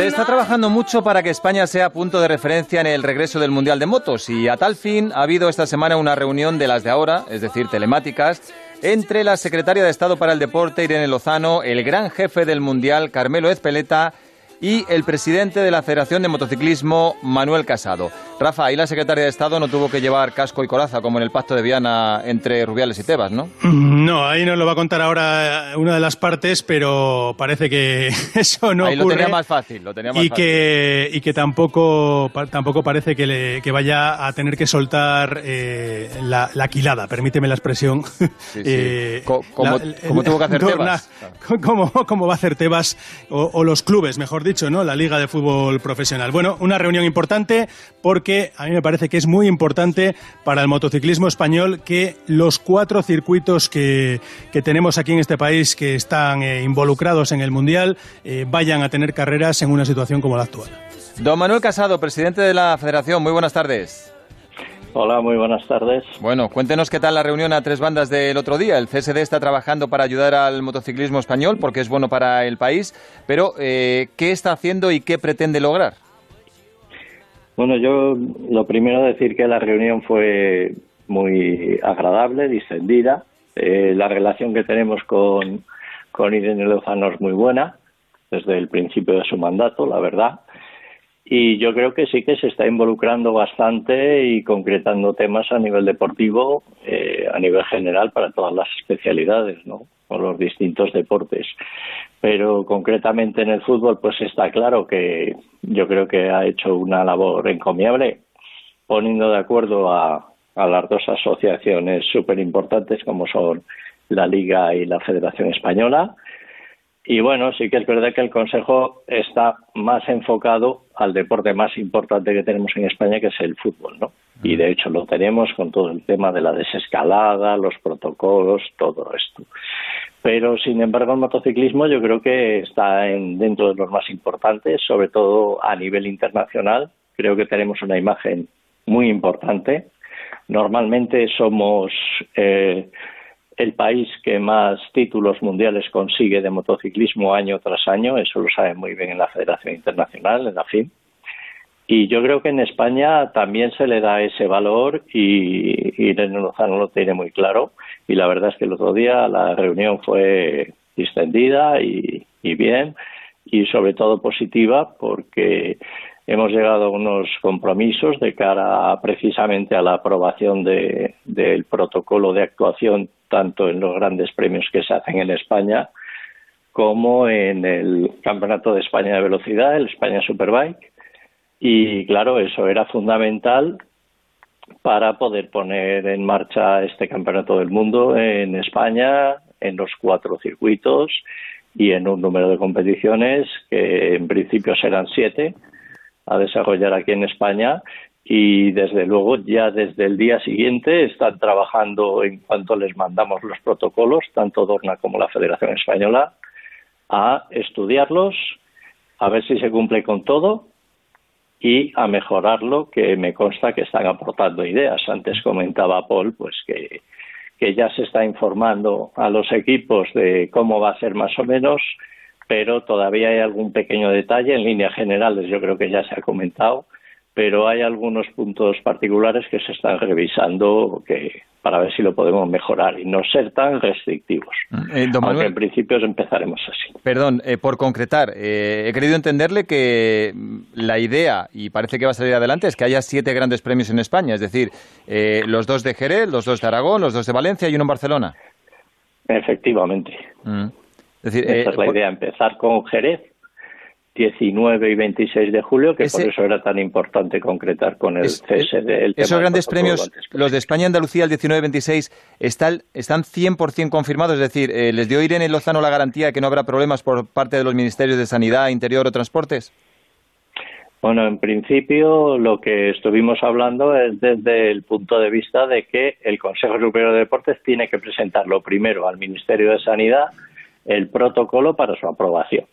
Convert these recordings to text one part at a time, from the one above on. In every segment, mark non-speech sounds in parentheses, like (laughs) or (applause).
Se está trabajando mucho para que España sea punto de referencia en el regreso del Mundial de Motos y a tal fin ha habido esta semana una reunión de las de ahora, es decir, telemáticas, entre la secretaria de Estado para el Deporte, Irene Lozano, el gran jefe del Mundial, Carmelo Ezpeleta, y el presidente de la Federación de Motociclismo, Manuel Casado. Rafa, ahí la secretaria de Estado no tuvo que llevar casco y coraza como en el pacto de Viana entre Rubiales y Tebas, ¿no? No, ahí nos lo va a contar ahora una de las partes, pero parece que (laughs) eso no ahí ocurre. lo tenía más fácil, lo tenía más y fácil. Que, y que tampoco, tampoco parece que, le, que vaya a tener que soltar eh, la, la, quilada, permíteme la expresión. Sí, sí. (laughs) Eh, como, tuvo que hacer Tebas. Como, como, va a hacer Tebas o, o los clubes, mejor dicho, ¿no? La Liga de Fútbol Profesional. Bueno, una reunión importante porque a mí me parece que es muy importante para el motociclismo español que los cuatro circuitos que, que tenemos aquí en este país que están eh, involucrados en el Mundial eh, vayan a tener carreras en una situación como la actual. Don Manuel Casado, presidente de la Federación, muy buenas tardes. Hola, muy buenas tardes. Bueno, cuéntenos qué tal la reunión a tres bandas del otro día. El CSD está trabajando para ayudar al motociclismo español porque es bueno para el país, pero eh, ¿qué está haciendo y qué pretende lograr? Bueno, yo lo primero decir que la reunión fue muy agradable, distendida. Eh, la relación que tenemos con, con Irene Lozano es muy buena desde el principio de su mandato, la verdad. Y yo creo que sí que se está involucrando bastante y concretando temas a nivel deportivo, eh, a nivel general, para todas las especialidades, ¿no? Con los distintos deportes. Pero concretamente en el fútbol, pues está claro que yo creo que ha hecho una labor encomiable, poniendo de acuerdo a, a las dos asociaciones súper importantes como son la Liga y la Federación Española. Y bueno, sí que es verdad que el Consejo está más enfocado al deporte más importante que tenemos en España, que es el fútbol, ¿no? Y de hecho lo tenemos con todo el tema de la desescalada, los protocolos, todo esto. Pero sin embargo el motociclismo yo creo que está en, dentro de los más importantes, sobre todo a nivel internacional. Creo que tenemos una imagen muy importante. Normalmente somos eh, el país que más títulos mundiales consigue de motociclismo año tras año, eso lo saben muy bien en la Federación Internacional, en la FIM. Y yo creo que en España también se le da ese valor y Irene Lozano lo tiene muy claro. Y la verdad es que el otro día la reunión fue distendida y, y bien y sobre todo positiva porque hemos llegado a unos compromisos de cara precisamente a la aprobación de, del protocolo de actuación tanto en los grandes premios que se hacen en España como en el Campeonato de España de Velocidad, el España Superbike. Y claro, eso era fundamental para poder poner en marcha este Campeonato del Mundo en España, en los cuatro circuitos y en un número de competiciones que en principio serán siete a desarrollar aquí en España y desde luego ya desde el día siguiente están trabajando en cuanto les mandamos los protocolos, tanto Dorna como la Federación Española, a estudiarlos, a ver si se cumple con todo y a mejorarlo, que me consta que están aportando ideas. Antes comentaba Paul, pues que, que ya se está informando a los equipos de cómo va a ser más o menos, pero todavía hay algún pequeño detalle. En líneas generales yo creo que ya se ha comentado, pero hay algunos puntos particulares que se están revisando que para ver si lo podemos mejorar y no ser tan restrictivos. Eh, Aunque Manuel, en principio empezaremos así. perdón, eh, por concretar, eh, he querido entenderle que mm, la idea, y parece que va a salir adelante, es que haya siete grandes premios en España, es decir, eh, los dos de Jerez, los dos de Aragón, los dos de Valencia y uno en Barcelona. Efectivamente. Mm. Es decir, Esta eh, es la idea, empezar con Jerez, 19 y 26 de julio, que Ese- por eso era tan importante concretar con el Es- tema esos grandes premios, los de España y Andalucía, el 19-26, están, están 100% confirmados. Es decir, eh, ¿les dio Irene Lozano la garantía de que no habrá problemas por parte de los ministerios de Sanidad, Interior o Transportes? Bueno, en principio lo que estuvimos hablando es desde el punto de vista de que el Consejo Superior de Deportes tiene que presentarlo primero al Ministerio de Sanidad el protocolo para su aprobación.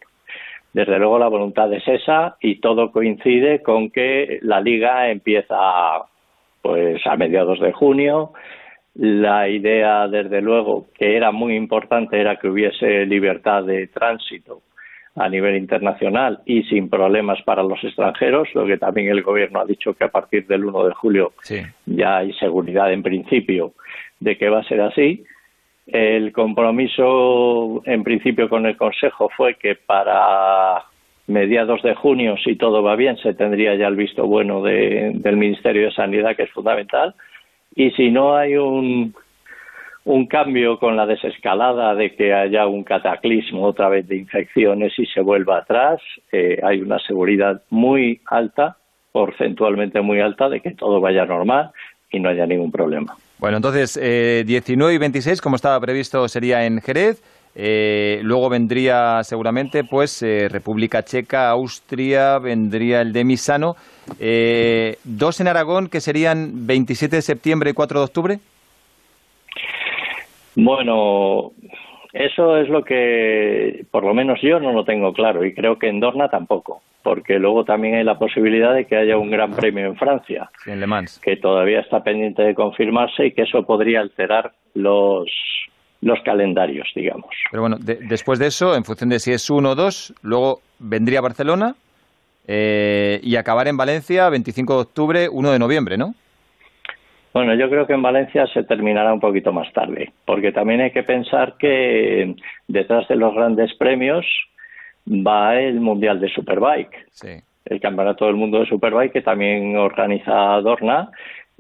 Desde luego la voluntad es esa y todo coincide con que la liga empieza pues a mediados de junio. La idea, desde luego, que era muy importante era que hubiese libertad de tránsito a nivel internacional y sin problemas para los extranjeros, lo que también el gobierno ha dicho que a partir del 1 de julio ya hay seguridad en principio de que va a ser así. El compromiso en principio con el Consejo fue que para mediados de junio, si todo va bien, se tendría ya el visto bueno del Ministerio de Sanidad, que es fundamental. Y si no hay un un cambio con la desescalada de que haya un cataclismo otra vez de infecciones y se vuelva atrás. Eh, hay una seguridad muy alta, porcentualmente muy alta, de que todo vaya normal y no haya ningún problema. Bueno, entonces, eh, 19 y 26, como estaba previsto, sería en Jerez. Eh, luego vendría seguramente pues eh, República Checa, Austria, vendría el de Misano. dos en Aragón, que serían 27 de septiembre y 4 de octubre. Bueno, eso es lo que por lo menos yo no lo tengo claro y creo que en Dorna tampoco, porque luego también hay la posibilidad de que haya un gran premio en Francia, en Le Mans. que todavía está pendiente de confirmarse y que eso podría alterar los los calendarios, digamos. Pero bueno, después de eso, en función de si es uno o dos, luego vendría Barcelona eh, y acabar en Valencia 25 de octubre, 1 de noviembre, ¿no? Bueno, yo creo que en Valencia se terminará un poquito más tarde, porque también hay que pensar que detrás de los grandes premios va el Mundial de Superbike, el Campeonato del Mundo de Superbike que también organiza Dorna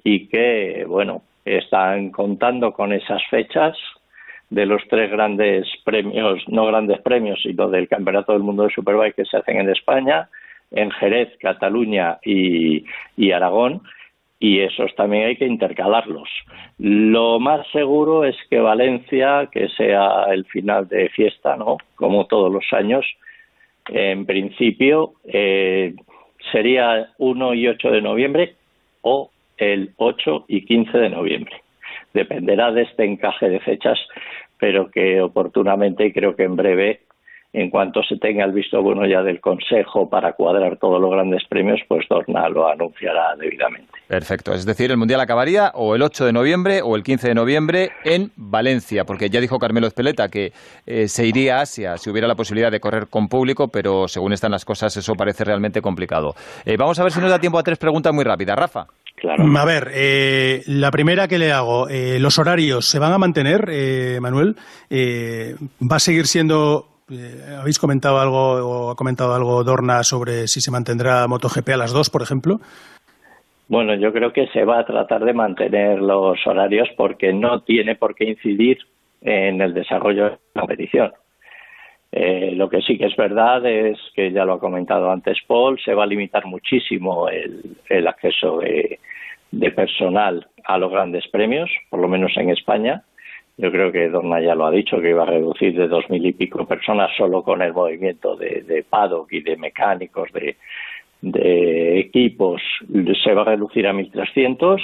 y que, bueno, están contando con esas fechas de los tres grandes premios, no grandes premios, sino del Campeonato del Mundo de Superbike que se hacen en España, en Jerez, Cataluña y Aragón, y esos también hay que intercalarlos. Lo más seguro es que Valencia, que sea el final de fiesta, ¿no? Como todos los años, en principio eh, sería 1 y 8 de noviembre o el 8 y 15 de noviembre. Dependerá de este encaje de fechas, pero que oportunamente creo que en breve en cuanto se tenga el visto bueno ya del Consejo para cuadrar todos los grandes premios, pues Dorna lo anunciará debidamente. Perfecto, es decir, el Mundial acabaría o el 8 de noviembre o el 15 de noviembre en Valencia, porque ya dijo Carmelo Espeleta que eh, se iría a Asia si hubiera la posibilidad de correr con público, pero según están las cosas eso parece realmente complicado. Eh, vamos a ver si nos da tiempo a tres preguntas muy rápidas. Rafa. Claro. A ver, eh, la primera que le hago, ¿los horarios se van a mantener, Manuel? ¿Va a seguir siendo eh, ¿Habéis comentado algo o ha comentado algo Dorna sobre si se mantendrá MotoGP a las dos, por ejemplo? Bueno, yo creo que se va a tratar de mantener los horarios porque no tiene por qué incidir en el desarrollo de la competición. Eh, lo que sí que es verdad es que ya lo ha comentado antes Paul, se va a limitar muchísimo el, acceso de personal a los grandes premios, por lo menos en España. Yo creo que Dorna ya lo ha dicho, que iba a reducir de dos mil y pico personas solo con el movimiento de, de paddock y de mecánicos, de, de equipos, se va a reducir a 1.300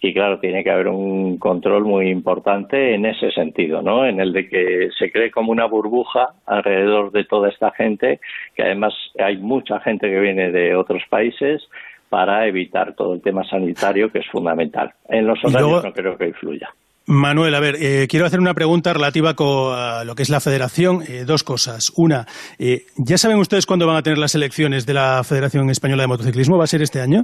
y claro, tiene que haber un control muy importante en ese sentido, ¿no? En el de que se cree como una burbuja alrededor de toda esta gente, que además hay mucha gente que viene de otros países para evitar todo el tema sanitario que es fundamental. En los horarios no creo que influya. Manuel, a ver, eh, quiero hacer una pregunta relativa a lo que es la federación. Eh, dos cosas. Una, eh, ¿ya saben ustedes cuándo van a tener las elecciones de la Federación Española de Motociclismo? ¿Va a ser este año?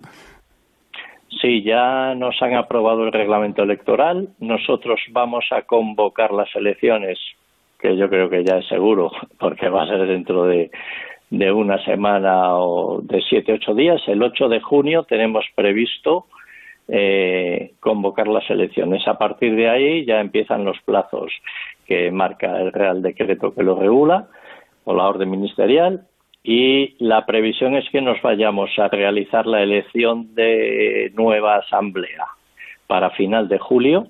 Sí, ya nos han aprobado el reglamento electoral. Nosotros vamos a convocar las elecciones, que yo creo que ya es seguro, (laughs) porque va a ser dentro de, de una semana o de siete, ocho días. El 8 de junio tenemos previsto eh, convocar las elecciones. A partir de ahí ya empiezan los plazos que marca el Real Decreto que lo regula o la orden ministerial y la previsión es que nos vayamos a realizar la elección de nueva asamblea para final de julio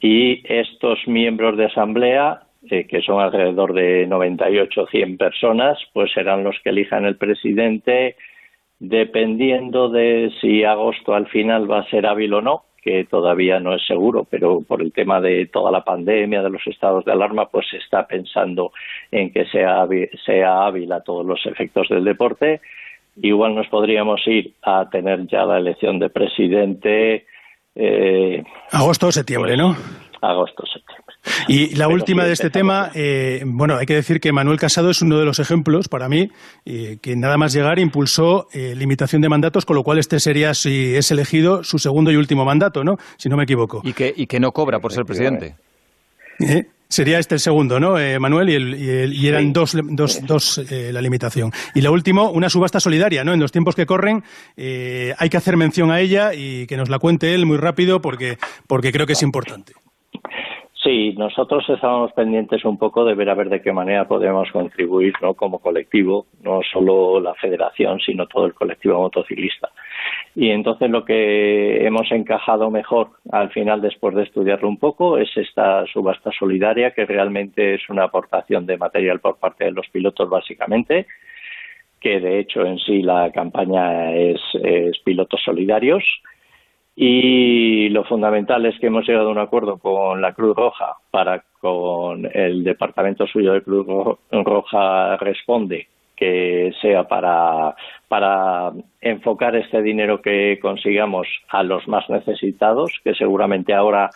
y estos miembros de asamblea eh, que son alrededor de 98 100 personas pues serán los que elijan el presidente dependiendo de si agosto al final va a ser hábil o no, que todavía no es seguro, pero por el tema de toda la pandemia, de los estados de alarma, pues se está pensando en que sea hábil, sea hábil a todos los efectos del deporte. Igual nos podríamos ir a tener ya la elección de presidente. Eh, agosto o septiembre, pues, ¿no? Agosto, septiembre. Y la última de este tema, eh, bueno, hay que decir que Manuel Casado es uno de los ejemplos para mí eh, que nada más llegar impulsó eh, limitación de mandatos, con lo cual este sería, si es elegido, su segundo y último mandato, ¿no? Si no me equivoco. Y que, y que no cobra por ser presidente. Sería este el segundo, ¿no, Manuel? Y, eran dos, dos, dos la limitación. Y lo último, una subasta solidaria, ¿no? En los tiempos que corren hay que hacer mención a ella y que nos la cuente él muy rápido porque, porque creo que es importante. Sí, nosotros estábamos pendientes un poco de ver a ver de qué manera podemos contribuir ¿no? como colectivo, no solo la federación, sino todo el colectivo motociclista. Y entonces lo que hemos encajado mejor al final, después de estudiarlo un poco, es esta subasta solidaria, que realmente es una aportación de material por parte de los pilotos, básicamente, que de hecho en sí la campaña es, es pilotos solidarios y lo fundamental es que hemos llegado a un acuerdo con la Cruz Roja para con el departamento suyo de Cruz Roja responde que sea para, para enfocar este dinero que consigamos a los más necesitados, que seguramente ahora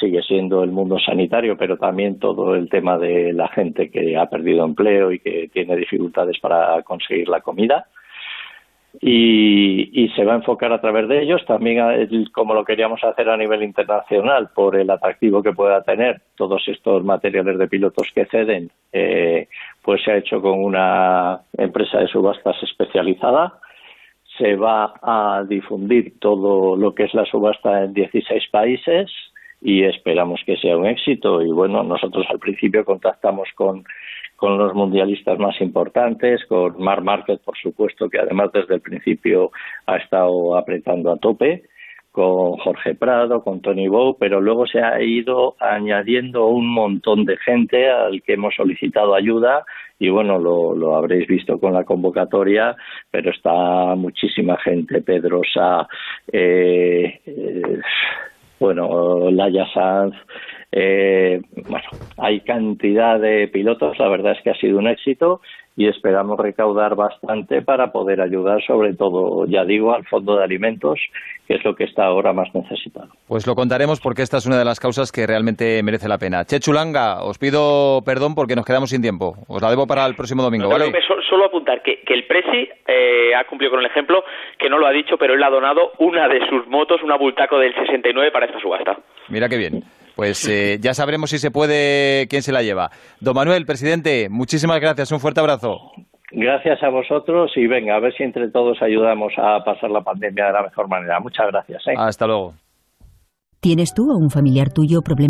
sigue siendo el mundo sanitario, pero también todo el tema de la gente que ha perdido empleo y que tiene dificultades para conseguir la comida y, se va a enfocar a través de ellos. También como lo queríamos hacer a nivel internacional por el atractivo que pueda tener todos estos materiales de pilotos que ceden eh, pues se ha hecho con una empresa de subastas especializada. Se va a difundir todo lo que es la subasta en 16 países y esperamos que sea un éxito. Y bueno nosotros al principio contactamos con con los mundialistas más importantes, con Mar Márquez, por supuesto, que además desde el principio ha estado apretando a tope, con Jorge Prado, con Tony Bow, pero luego se ha ido añadiendo un montón de gente al que hemos solicitado ayuda y bueno, lo, habréis visto con la convocatoria, pero está muchísima gente, Pedrosa, eh, eh, bueno, Laya Sanz, eh, bueno, hay cantidad de pilotos, la verdad es que ha sido un éxito y esperamos recaudar bastante para poder ayudar, sobre todo, ya digo, al fondo de alimentos, que es lo que está ahora más necesitado. Pues lo contaremos porque esta es una de las causas que realmente merece la pena. Chechulanga, os pido perdón porque nos quedamos sin tiempo. Os la debo para el próximo domingo, ¿vale? solo apuntar que, el Presi eh, ha cumplido con el ejemplo, que no lo ha dicho, pero él ha donado una de sus motos, una Bultaco del 69 para esta subasta. Mira qué bien. Pues eh, ya sabremos si se puede quién se la lleva. Don Manuel, presidente, muchísimas gracias. Un fuerte abrazo. Gracias a vosotros y venga, a ver si entre todos ayudamos a pasar la pandemia de la mejor manera. Muchas gracias. ¿eh? Hasta luego. ¿Tienes tú o un familiar tuyo problemas?